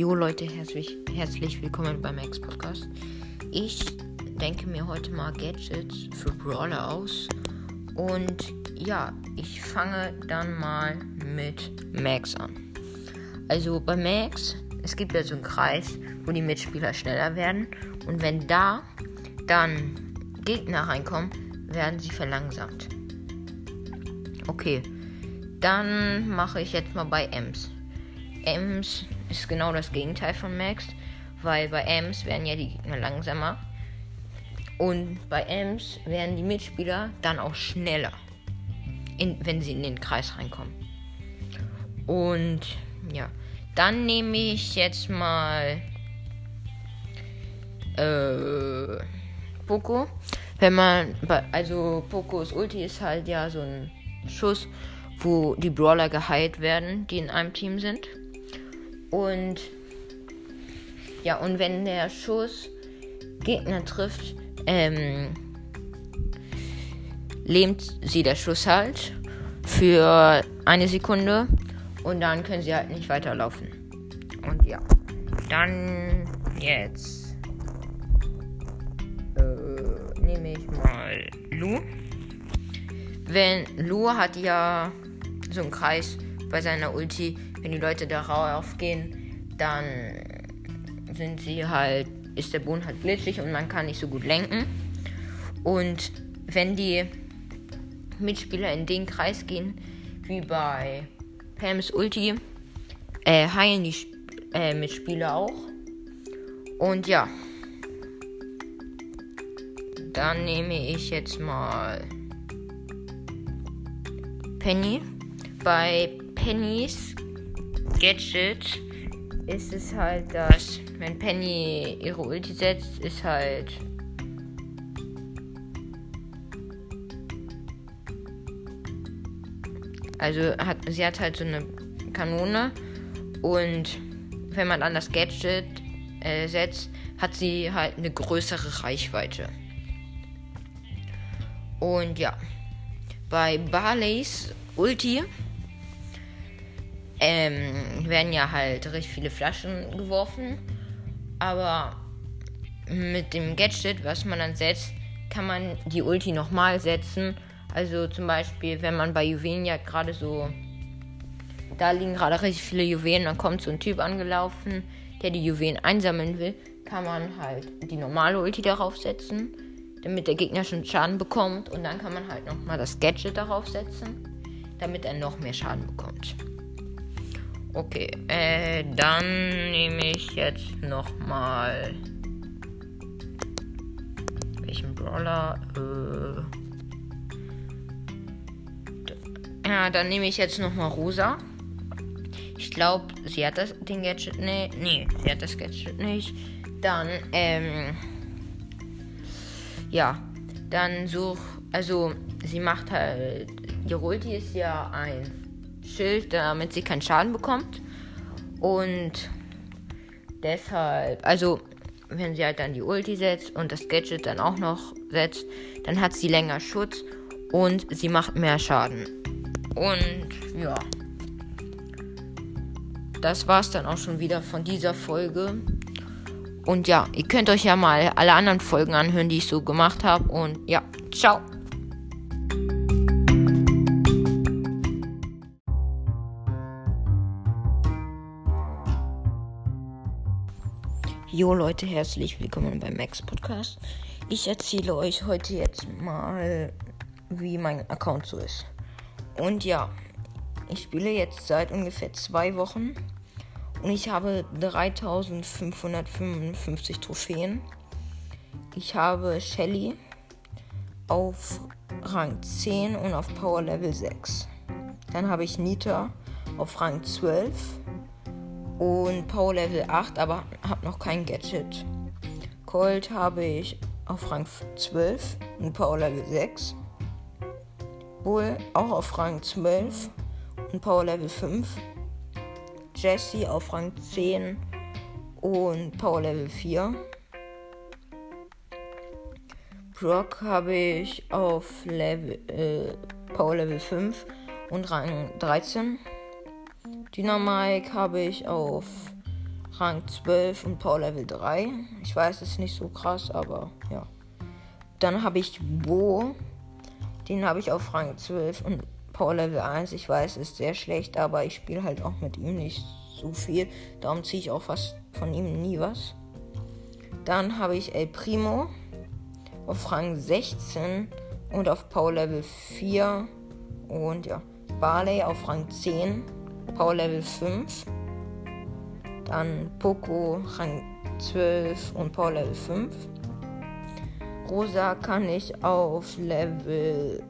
Jo Leute, herzlich, herzlich willkommen beim Max Podcast. Ich denke mir heute mal Gadgets für Brawler aus. Und ja, ich fange dann mal mit Max an. Also bei Max, es gibt ja so einen Kreis, wo die Mitspieler schneller werden. Und wenn da dann Gegner reinkommen, werden sie verlangsamt. Okay, dann mache ich jetzt mal bei Ems. Ems ist genau das Gegenteil von Max, weil bei Ems werden ja die Gegner langsamer und bei Ems werden die Mitspieler dann auch schneller, in, wenn sie in den Kreis reinkommen. Und ja, dann nehme ich jetzt mal äh, Poco. Wenn man, also Pocos Ulti ist halt ja so ein Schuss, wo die Brawler geheilt werden, die in einem Team sind. Und ja, und wenn der Schuss Gegner trifft, ähm, lähmt sie der Schuss halt für eine Sekunde und dann können sie halt nicht weiterlaufen. Und ja, dann jetzt äh, nehme ich mal Lu. Wenn Lu hat ja so einen Kreis bei seiner Ulti, wenn die Leute darauf gehen, dann sind sie halt, ist der Boden halt glitschig und man kann nicht so gut lenken. Und wenn die Mitspieler in den Kreis gehen, wie bei Pams Ulti, äh, heilen die äh, Mitspieler auch. Und ja. Dann nehme ich jetzt mal Penny. Bei Pennys Gadget ist es halt, dass wenn Penny ihre Ulti setzt, ist halt Also hat sie hat halt so eine Kanone und wenn man an das Gadget äh, setzt, hat sie halt eine größere Reichweite. Und ja, bei Barleys Ulti ähm, werden ja halt richtig viele Flaschen geworfen. Aber mit dem Gadget, was man dann setzt, kann man die Ulti nochmal setzen. Also zum Beispiel, wenn man bei Juwelen ja gerade so. Da liegen gerade richtig viele Juwelen, dann kommt so ein Typ angelaufen, der die Juwelen einsammeln will, kann man halt die normale Ulti darauf setzen, damit der Gegner schon Schaden bekommt. Und dann kann man halt nochmal das Gadget darauf setzen, damit er noch mehr Schaden bekommt. Okay, äh, dann nehme ich jetzt nochmal. Welchen Brawler? Äh. Ja, dann nehme ich jetzt nochmal Rosa. Ich glaube, sie hat das den Gadget. Nee, nee, sie hat das Gadget nicht. Dann, ähm. Ja, dann such. Also, sie macht halt. Die Ulti ist ja ein Schild, damit sie keinen Schaden bekommt. Und deshalb, also wenn sie halt dann die Ulti setzt und das Gadget dann auch noch setzt, dann hat sie länger Schutz und sie macht mehr Schaden. Und ja. Das war's dann auch schon wieder von dieser Folge. Und ja, ihr könnt euch ja mal alle anderen Folgen anhören, die ich so gemacht habe. Und ja, ciao. Jo Leute, herzlich willkommen beim Max Podcast. Ich erzähle euch heute jetzt mal, wie mein Account so ist. Und ja, ich spiele jetzt seit ungefähr zwei Wochen und ich habe 3555 Trophäen. Ich habe Shelly auf Rang 10 und auf Power Level 6. Dann habe ich Nita auf Rang 12 und Power Level 8, aber habe noch kein Gadget. Colt habe ich auf Rang 12 und Power Level 6. Bull auch auf Rang 12 und Power Level 5. Jesse auf Rang 10 und Power Level 4. Brock habe ich auf Level, äh, Power Level 5 und Rang 13. Dynamike habe ich auf Rang 12 und Power Level 3. Ich weiß, es ist nicht so krass, aber ja. Dann habe ich Bo. Den habe ich auf Rang 12 und Power Level 1. Ich weiß, ist sehr schlecht, aber ich spiele halt auch mit ihm nicht so viel. Darum ziehe ich auch fast von ihm nie was. Dann habe ich El Primo auf Rang 16 und auf Power Level 4. Und ja, Barley auf Rang 10, Power Level 5. Dann Poco Rang 12 und Power Level 5. Rosa kann ich auf Level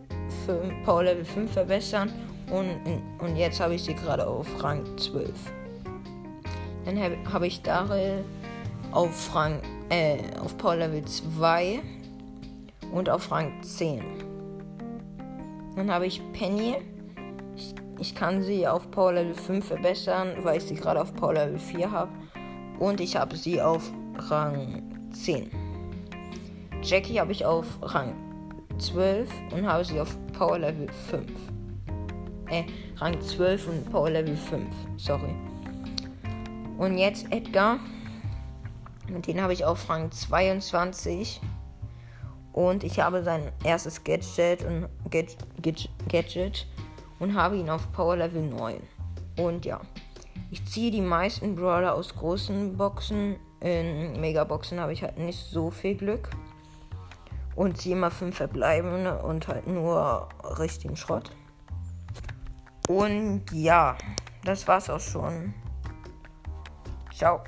5, Power Level 5 verbessern. Und, und jetzt habe ich sie gerade auf Rang 12. Dann habe hab ich Daryl auf Rang, äh, auf Power Level 2 und auf Rang 10. Dann habe ich Penny. Ich, kann sie auf Power Level 5 verbessern, weil ich sie gerade auf Power Level 4 habe. Und ich habe sie auf Rang 10. Jackie habe ich auf Rang 12 und habe sie auf Power Level 5. Äh, Rang 12 und Power Level 5. Sorry. Und jetzt Edgar. Und den habe ich auf Rang 22. Und ich habe sein erstes Gadget und Gadget, Gadget und habe ihn auf Power Level 9. Und ja, ich ziehe die meisten Brawler aus großen Boxen. In Megaboxen habe ich halt nicht so viel Glück. Und ziehe immer 5 verbleibende und halt nur richtigen Schrott. Und ja, das war's auch schon. Ciao.